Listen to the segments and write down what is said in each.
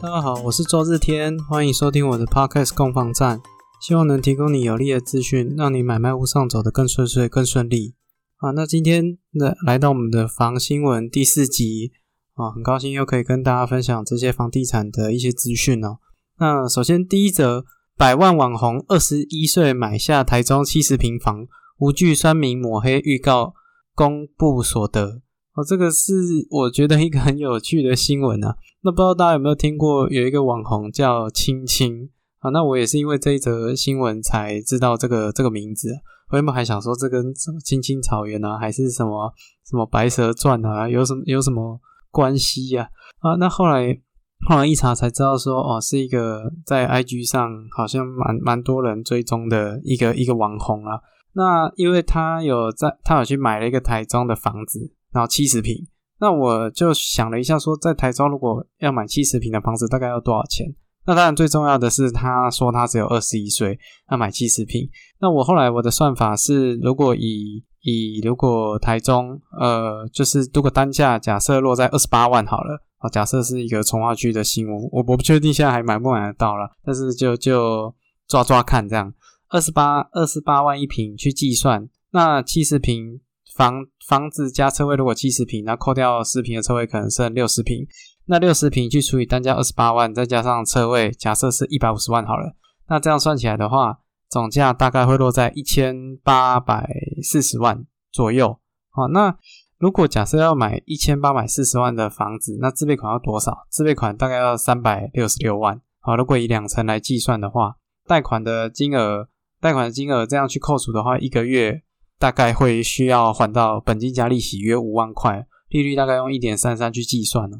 大家好，我是周日天，欢迎收听我的 Podcast 共放站，希望能提供你有力的资讯，让你买卖屋上走得更顺遂、更顺利。啊，那今天的来到我们的房新闻第四集啊，很高兴又可以跟大家分享这些房地产的一些资讯哦。那首先第一则，百万网红二十一岁买下台中七十平房，无惧酸民抹黑，预告公布所得。哦，这个是我觉得一个很有趣的新闻啊。那不知道大家有没有听过有一个网红叫青青啊？那我也是因为这一则新闻才知道这个这个名字。我原本还想说这跟什么青青草原啊，还是什么什么白蛇传啊，有什么有什么关系呀？啊，那后来后来一查才知道说，哦，是一个在 IG 上好像蛮蛮多人追踪的一个一个网红啊。那因为他有在，他有去买了一个台中的房子。然后七十平，那我就想了一下，说在台中如果要买七十平的房子，大概要多少钱？那当然最重要的是，他说他只有二十一岁，要买七十平。那我后来我的算法是，如果以以如果台中呃，就是如果单价假设落在二十八万好了，啊，假设是一个从化区的新屋，我我不确定现在还买不买得到了，但是就就抓抓看这样，二十八二十八万一平去计算，那七十平。房房子加车位，如果七十平，那扣掉十平的车位，可能剩六十平。那六十平去除以单价二十八万，再加上车位，假设是一百五十万好了。那这样算起来的话，总价大概会落在一千八百四十万左右。好，那如果假设要买一千八百四十万的房子，那自备款要多少？自备款大概要三百六十六万。好，如果以两成来计算的话，贷款的金额，贷款的金额这样去扣除的话，一个月。大概会需要还到本金加利息约五万块，利率大概用一点三三去计算呢。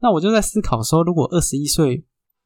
那我就在思考说，如果二十一岁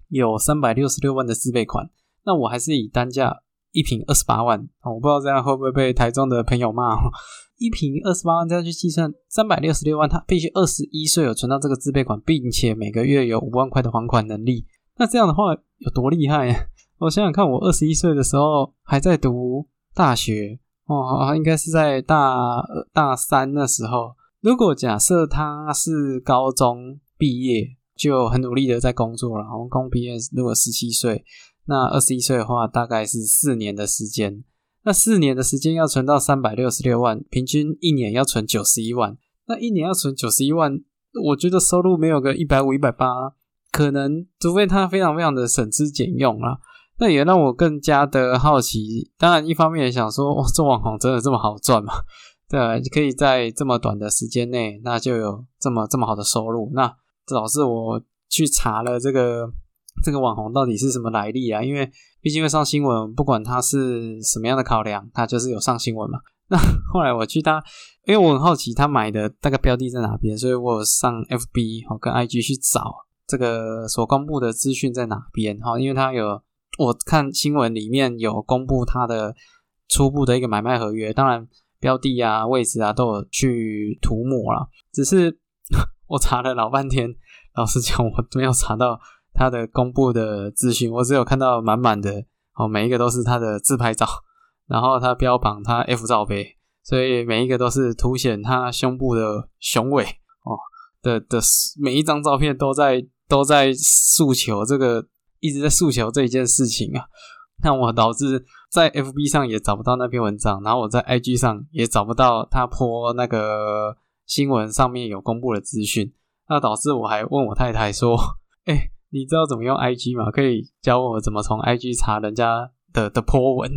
有三百六十六万的自备款，那我还是以单价一平二十八万我不知道这样会不会被台中的朋友骂。一平二十八万这样去计算，三百六十六万，他必须二十一岁有存到这个自备款，并且每个月有五万块的还款能力。那这样的话有多厉害？我想想看，我二十一岁的时候还在读大学。哦，应该是在大大三那时候。如果假设他是高中毕业，就很努力的在工作了。然后刚毕业，如果十七岁，那二十一岁的话，大概是四年的时间。那四年的时间要存到三百六十六万，平均一年要存九十一万。那一年要存九十一万，我觉得收入没有个一百五、一百八，可能除非他非常非常的省吃俭用啊。那也让我更加的好奇。当然，一方面也想说，哇，做网红真的这么好赚吗？对啊，可以在这么短的时间内，那就有这么这么好的收入。那导致我去查了这个这个网红到底是什么来历啊？因为毕竟会上新闻，不管他是什么样的考量，他就是有上新闻嘛。那后来我去他，因为我很好奇他买的大概标的在哪边，所以我上 FB 好跟 IG 去找这个所公布的资讯在哪边哈，因为他有。我看新闻里面有公布他的初步的一个买卖合约，当然标的啊、位置啊都有去涂抹了。只是 我查了老半天，老实讲，我没有查到他的公布的资讯，我只有看到满满的哦，每一个都是他的自拍照，然后他标榜他 F 罩杯，所以每一个都是凸显他胸部的雄伟哦的的每一张照片都在都在诉求这个。一直在诉求这一件事情啊，那我导致在 FB 上也找不到那篇文章，然后我在 IG 上也找不到他播那个新闻上面有公布的资讯，那导致我还问我太太说：“哎，你知道怎么用 IG 吗？可以教我怎么从 IG 查人家的的播文？”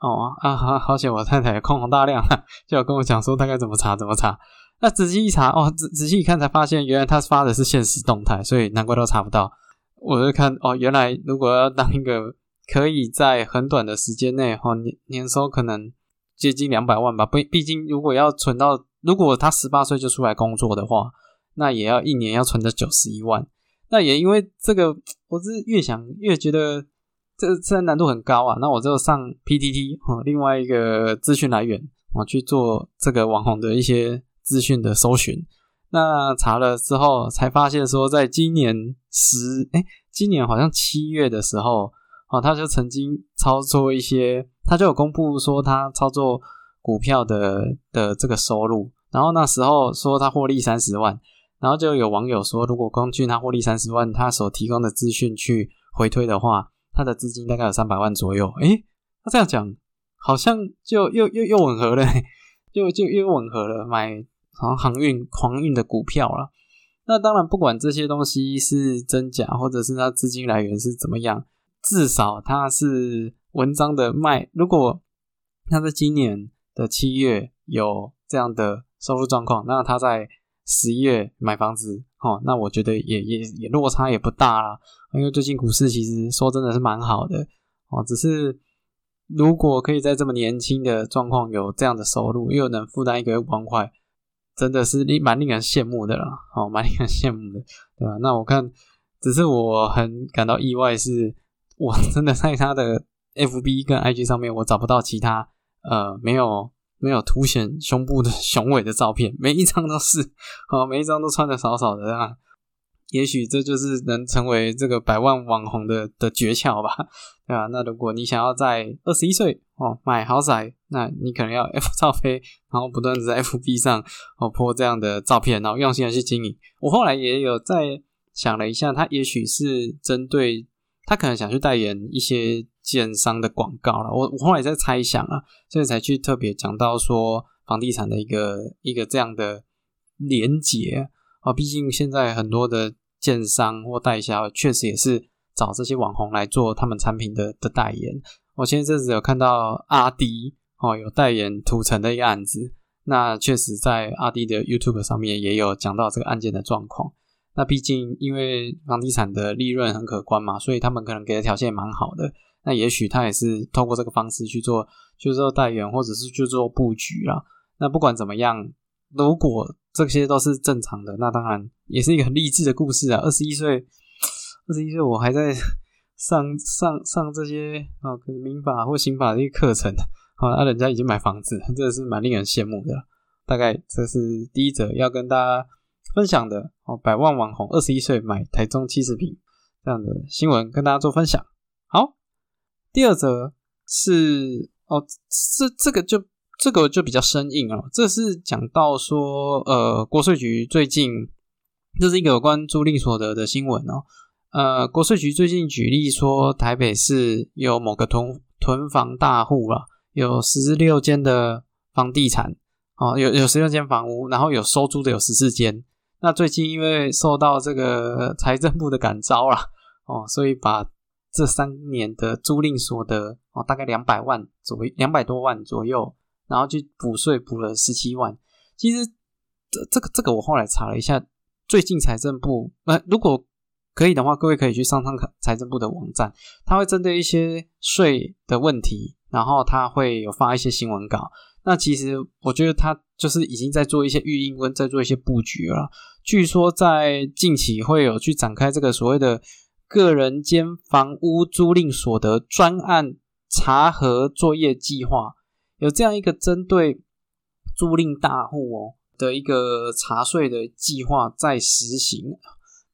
哦啊，好，好险！我太太空宏大量，就要跟我讲说大概怎么查怎么查。那仔细一查，哦，仔仔细一看才发现，原来他发的是现实动态，所以难怪都查不到。我就看哦，原来如果要当一个可以在很短的时间内，哈年年收可能接近两百万吧。不，毕竟如果要存到，如果他十八岁就出来工作的话，那也要一年要存到九十一万。那也因为这个，我是越想越觉得这这难度很高啊。那我就上 PTT 哈，另外一个资讯来源，我去做这个网红的一些资讯的搜寻。那查了之后，才发现说，在今年十哎，今年好像七月的时候，哦，他就曾经操作一些，他就有公布说他操作股票的的这个收入，然后那时候说他获利三十万，然后就有网友说，如果光据他获利三十万，他所提供的资讯去回推的话，他的资金大概有三百万左右。诶，他这样讲好像就又又又吻合了，就就又吻合了，买好像航运航运的股票了。那当然，不管这些东西是真假，或者是他资金来源是怎么样，至少他是文章的卖。如果他在今年的七月有这样的收入状况，那他在十一月买房子，哦，那我觉得也也也落差也不大啦。因为最近股市其实说真的是蛮好的哦，只是如果可以在这么年轻的状况有这样的收入，又能负担一个月五万块。真的是令蛮令人羡慕的了，哦，蛮令人羡慕的，对吧？那我看，只是我很感到意外，是我真的在他的 FB 跟 IG 上面，我找不到其他呃没有没有凸显胸部的 雄伟的照片，每一张都是，哦，每一张都穿的少少的啊。也许这就是能成为这个百万网红的的诀窍吧，对吧？那如果你想要在二十一岁哦买豪宅，那你可能要 F 照飞，然后不断的在 FB 上哦泼这样的照片，然后用心的去经营。我后来也有在想了一下，他也许是针对他可能想去代言一些建商的广告了。我我后来在猜想啊，所以才去特别讲到说房地产的一个一个这样的连结。啊，毕竟现在很多的建商或代销确实也是找这些网红来做他们产品的的代言。我前一阵子有看到阿迪哦，有代言土城的一个案子，那确实在阿迪的 YouTube 上面也有讲到这个案件的状况。那毕竟因为房地产的利润很可观嘛，所以他们可能给的条件蛮好的。那也许他也是透过这个方式去做，去做代言或者是去做布局啊。那不管怎么样，如果这些都是正常的，那当然也是一个很励志的故事啊！二十一岁，二十一岁，我还在 上上上这些啊，可能民法或刑法的一个课程，好，那人家已经买房子，真的是蛮令人羡慕的。大概这是第一则要跟大家分享的哦，百万网红二十一岁买台中七十平这样的新闻，跟大家做分享。好，第二则是哦，这这个就。这个就比较生硬哦，这是讲到说，呃，国税局最近这是一个有关租赁所得的新闻哦。呃，国税局最近举例说，台北市有某个囤囤房大户啊，有十六间的房地产哦，有有十六间房屋，然后有收租的有十四间。那最近因为受到这个财政部的感召啦，哦，所以把这三年的租赁所得哦，大概两百万左右，两百多万左右。然后去补税补了十七万，其实这这个这个我后来查了一下，最近财政部呃如果可以的话，各位可以去上上看财政部的网站，他会针对一些税的问题，然后他会有发一些新闻稿。那其实我觉得他就是已经在做一些预应跟在做一些布局了。据说在近期会有去展开这个所谓的个人间房屋租赁所得专案查核作业计划。有这样一个针对租赁大户哦的一个查税的计划在实行，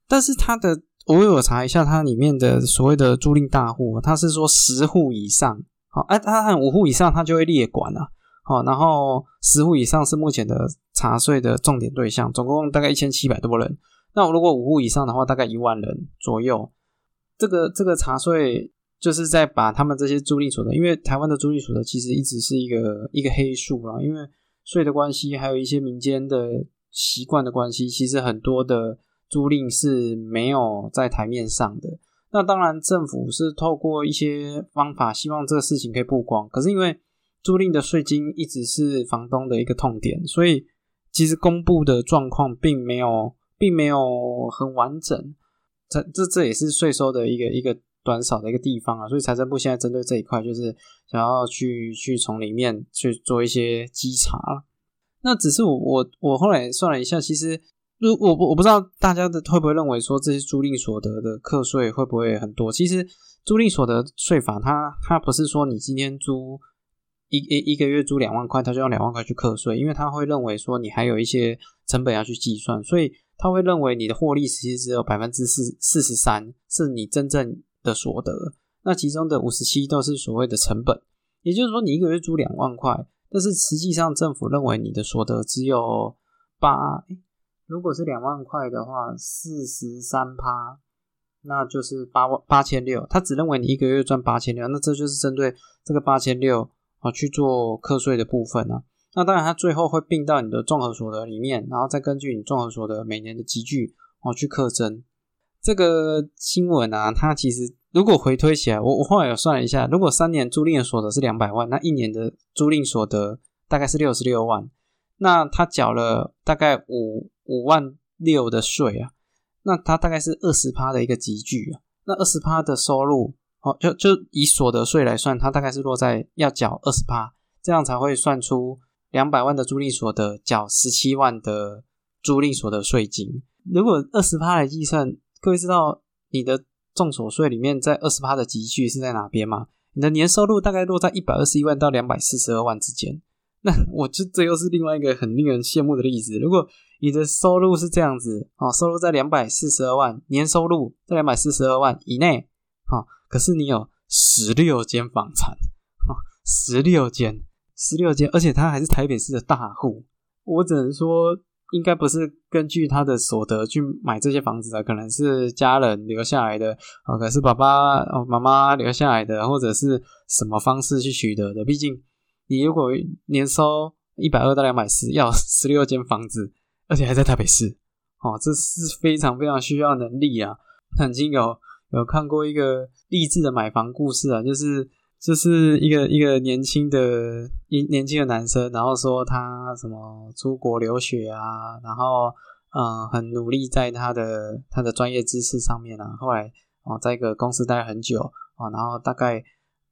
但是它的我有查一下它里面的所谓的租赁大户，它是说十户以上，好，哎，它按五户以上它就会列管了，好，然后十户以上是目前的查税的重点对象，总共大概一千七百多人，那如果五户以上的话，大概一万人左右，这个这个查税。就是在把他们这些租赁所得，因为台湾的租赁所得其实一直是一个一个黑数啦，因为税的关系，还有一些民间的习惯的关系，其实很多的租赁是没有在台面上的。那当然，政府是透过一些方法，希望这个事情可以曝光。可是因为租赁的税金一直是房东的一个痛点，所以其实公布的状况并没有，并没有很完整。这这这也是税收的一个一个。短少的一个地方啊，所以财政部现在针对这一块，就是想要去去从里面去做一些稽查了。那只是我我我后来算了一下，其实如我我不知道大家的会不会认为说这些租赁所得的课税会不会很多？其实租赁所得税法它它不是说你今天租一一一个月租两万块，它就用两万块去课税，因为它会认为说你还有一些成本要去计算，所以他会认为你的获利其实只有百分之四四十三是你真正。的所得，那其中的五十七都是所谓的成本，也就是说，你一个月租两万块，但是实际上政府认为你的所得只有八如果是两万块的话，四十三趴，那就是八万八千六。他只认为你一个月赚八千六，那这就是针对这个八千六啊去做课税的部分啊。那当然，他最后会并到你的综合所得里面，然后再根据你综合所得每年的积聚哦去课征。这个新闻啊，它其实如果回推起来，我我后来有算了一下，如果三年租赁的所得是两百万，那一年的租赁所得大概是六十六万，那他缴了大概五五万六的税啊，那他大概是二十趴的一个集聚啊，那二十趴的收入哦，就就以所得税来算，它大概是落在要缴二十趴，这样才会算出两百万的租赁所得缴十七万的租赁所得税金。如果二十趴来计算。各位知道你的重所税里面在二十趴的集聚是在哪边吗？你的年收入大概落在一百二十一万到两百四十二万之间。那我就这又是另外一个很令人羡慕的例子。如果你的收入是这样子啊，收入在两百四十二万，年收入在两百四十二万以内啊，可是你有十六间房产啊，十六间，十六间，而且他还是台北市的大户，我只能说。应该不是根据他的所得去买这些房子的，可能是家人留下来的，哦，可是爸爸哦妈妈留下来的，或者是什么方式去取得的？毕竟你如果年收一百二到两百四，要十六间房子，而且还在台北市，哦，这是非常非常需要能力啊！曾经有有看过一个励志的买房故事啊，就是。就是一个一个年轻的一年轻的男生，然后说他什么出国留学啊，然后嗯很努力在他的他的专业知识上面啊，后来哦在一个公司待了很久哦，然后大概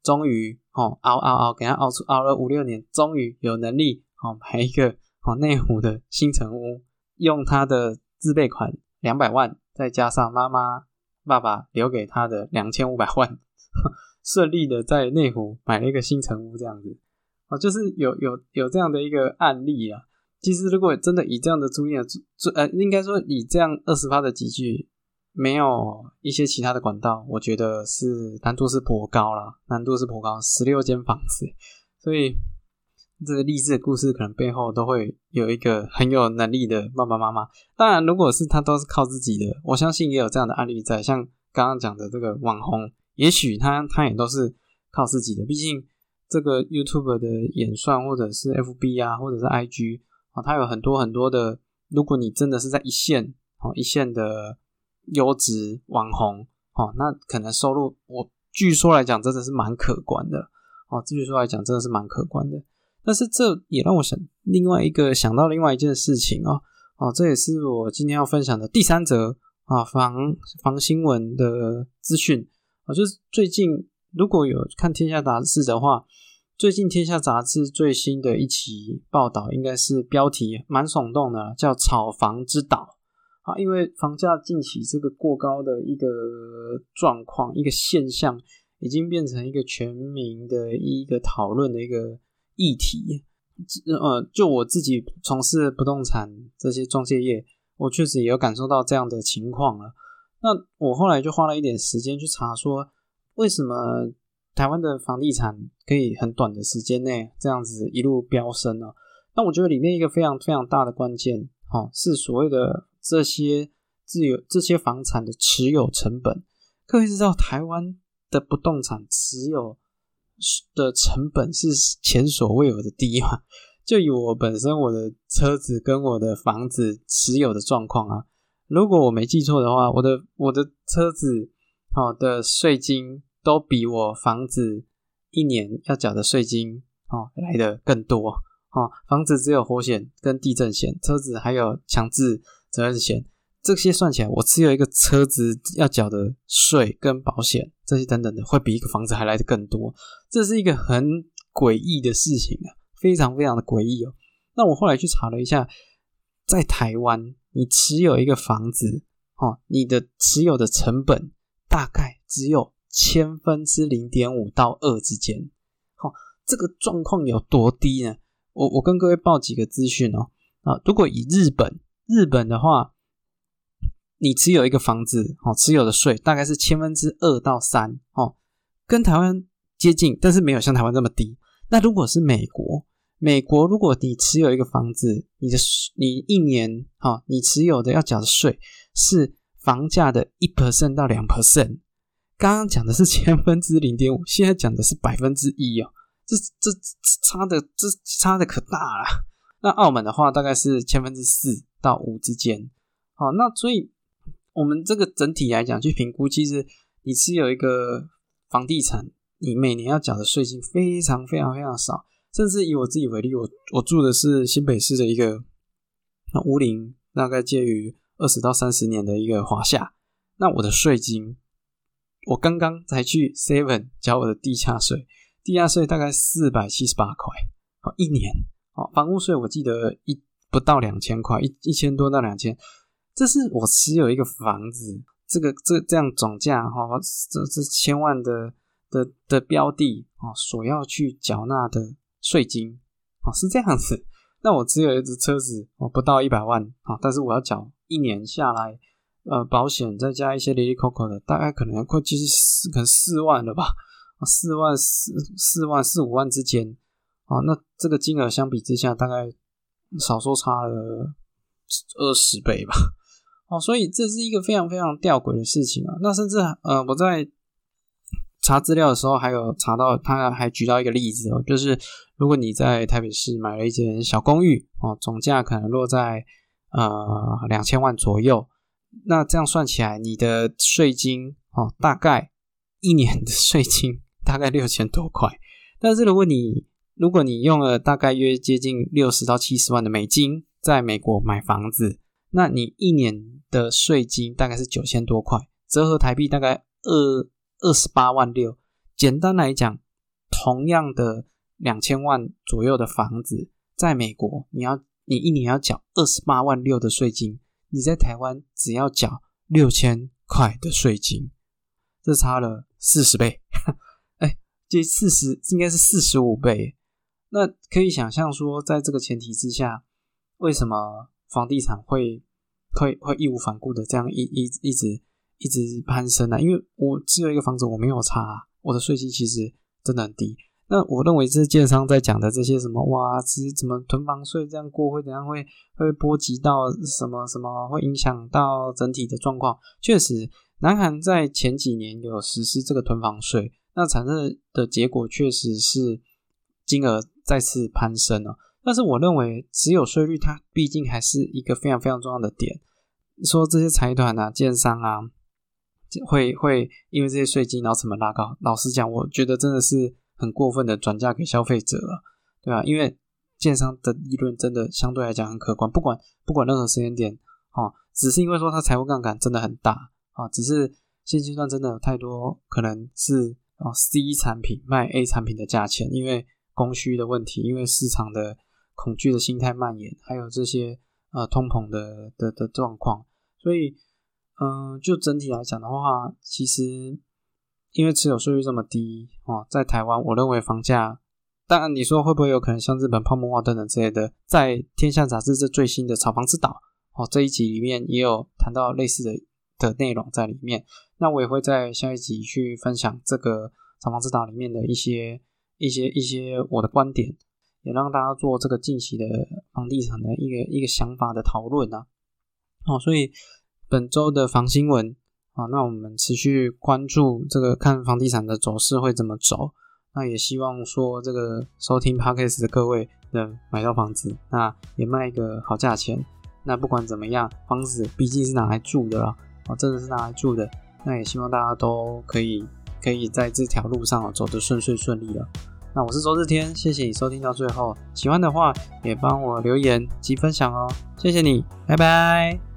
终于哦熬熬熬给他熬出熬了五六年，终于有能力哦买一个哦内湖的新城屋，用他的自备款两百万，再加上妈妈爸爸留给他的两千五百万。顺利的在内湖买了一个新城屋，这样子啊，就是有有有这样的一个案例啊。其实如果真的以这样的租赁租呃，应该说以这样二十发的集聚，没有一些其他的管道，我觉得是难度是颇高了，难度是颇高。十六间房子，所以这个励志的故事可能背后都会有一个很有能力的爸爸妈妈。当然，如果是他都是靠自己的，我相信也有这样的案例在，像刚刚讲的这个网红。也许他他也都是靠自己的，毕竟这个 YouTube 的演算或者是 FB 啊，或者是 IG 啊，它有很多很多的。如果你真的是在一线哦，一线的优质网红哦，那可能收入我据说来讲真的是蛮可观的哦。据说来讲真的是蛮可观的。但是这也让我想另外一个想到另外一件事情哦哦，这也是我今天要分享的第三则啊防防新闻的资讯。就是最近如果有看《天下》杂志的话，最近《天下》杂志最新的一期报道，应该是标题蛮耸动的，叫“炒房之岛”啊，因为房价近期这个过高的一个状况、一个现象，已经变成一个全民的一个讨论的一个议题。呃，就我自己从事不动产这些中介业，我确实也有感受到这样的情况了。那我后来就花了一点时间去查，说为什么台湾的房地产可以很短的时间内这样子一路飙升呢？那我觉得里面一个非常非常大的关键，哈，是所谓的这些自有这些房产的持有成本。各位知道，台湾的不动产持有的成本是前所未有的低嘛？就以我本身我的车子跟我的房子持有的状况啊。如果我没记错的话，我的我的车子好的税金都比我房子一年要缴的税金哦来的更多哦。房子只有火险跟地震险，车子还有强制责任险，这些算起来，我持有一个车子要缴的税跟保险这些等等的，会比一个房子还来的更多。这是一个很诡异的事情啊，非常非常的诡异哦。那我后来去查了一下，在台湾。你持有一个房子，哦，你的持有的成本大概只有千分之零点五到二之间，好，这个状况有多低呢？我我跟各位报几个资讯哦，啊，如果以日本日本的话，你持有一个房子，哦，持有的税大概是千分之二到三，哦，跟台湾接近，但是没有像台湾这么低。那如果是美国，美国如果你持有一个房子，你的你一年哈，你持有的要缴的税是房价的一 percent 到两 percent。刚刚讲的是千分之零点五，现在讲的是百分之一哦，这这差的这差的可大了。那澳门的话，大概是千分之四到五之间。好，那所以我们这个整体来讲去评估，其实你持有一个房地产，你每年要缴的税金非常非常非常少。甚至以我自己为例，我我住的是新北市的一个那屋龄大概介于二十到三十年的一个华夏，那我的税金，我刚刚才去 Seven 交我的地价税，地价税大概四百七十八块，好一年，好房屋税我记得一不到两千块，一一千多到两千，这是我持有一个房子，这个这这样总价哈，这这千万的的的标的啊，所要去缴纳的。税金哦，是这样子。那我只有一只车子哦，不到一百万啊，但是我要缴一年下来，呃，保险再加一些零零扣扣的，大概可能快接近四，可能四万了吧？四万四四万四五万之间啊，那这个金额相比之下，大概少说差了二十倍吧。哦，所以这是一个非常非常吊诡的事情啊。那甚至呃，我在。查资料的时候，还有查到，他还举到一个例子哦，就是如果你在台北市买了一间小公寓哦，总价可能落在呃两千万左右，那这样算起来，你的税金哦，大概一年的税金大概六千多块。但是如果你如果你用了大概约接近六十到七十万的美金在美国买房子，那你一年的税金大概是九千多块，折合台币大概二。二十八万六，简单来讲，同样的两千万左右的房子，在美国，你要你一年要缴二十八万六的税金，你在台湾只要缴六千块的税金，这差了四十倍，哎，这四十应该是四十五倍。那可以想象说，在这个前提之下，为什么房地产会会会义无反顾的这样一一一直？一直攀升啊，因为我只有一个房子，我没有差，我的税金其实真的很低。那我认为这建商在讲的这些什么哇，其实怎么囤房税这样过会怎样会会波及到什么什么，会影响到整体的状况。确实，南韩在前几年有实施这个囤房税，那产生的结果确实是金额再次攀升了。但是我认为持有税率它毕竟还是一个非常非常重要的点，说这些财团啊、建商啊。会会因为这些税金，然后成本拉高。老实讲，我觉得真的是很过分的转嫁给消费者了，对吧？因为建商的利润真的相对来讲很可观，不管不管任何时间点，哦，只是因为说它财务杠杆真的很大啊，只是现阶段真的有太多可能是哦 C 产品卖 A 产品的价钱，因为供需的问题，因为市场的恐惧的心态蔓延，还有这些呃通膨的的的状况，所以。嗯，就整体来讲的话，其实因为持有税率这么低哦，在台湾，我认为房价，当然你说会不会有可能像日本泡沫化等等之类的，在《天下杂志》这最新的炒房之岛哦这一集里面也有谈到类似的的内容在里面。那我也会在下一集去分享这个炒房之岛里面的一些一些一些我的观点，也让大家做这个近期的房地产的一个一个想法的讨论啊。哦，所以。本周的房新闻啊，那我们持续关注这个看房地产的走势会怎么走。那也希望说这个收听 podcast 的各位能买到房子，那也卖一个好价钱。那不管怎么样，房子毕竟是拿来住的啦，啊，真的是拿来住的。那也希望大家都可以可以在这条路上走得顺遂顺利了。那我是周日天，谢谢你收听到最后，喜欢的话也帮我留言及分享哦，谢谢你，拜拜。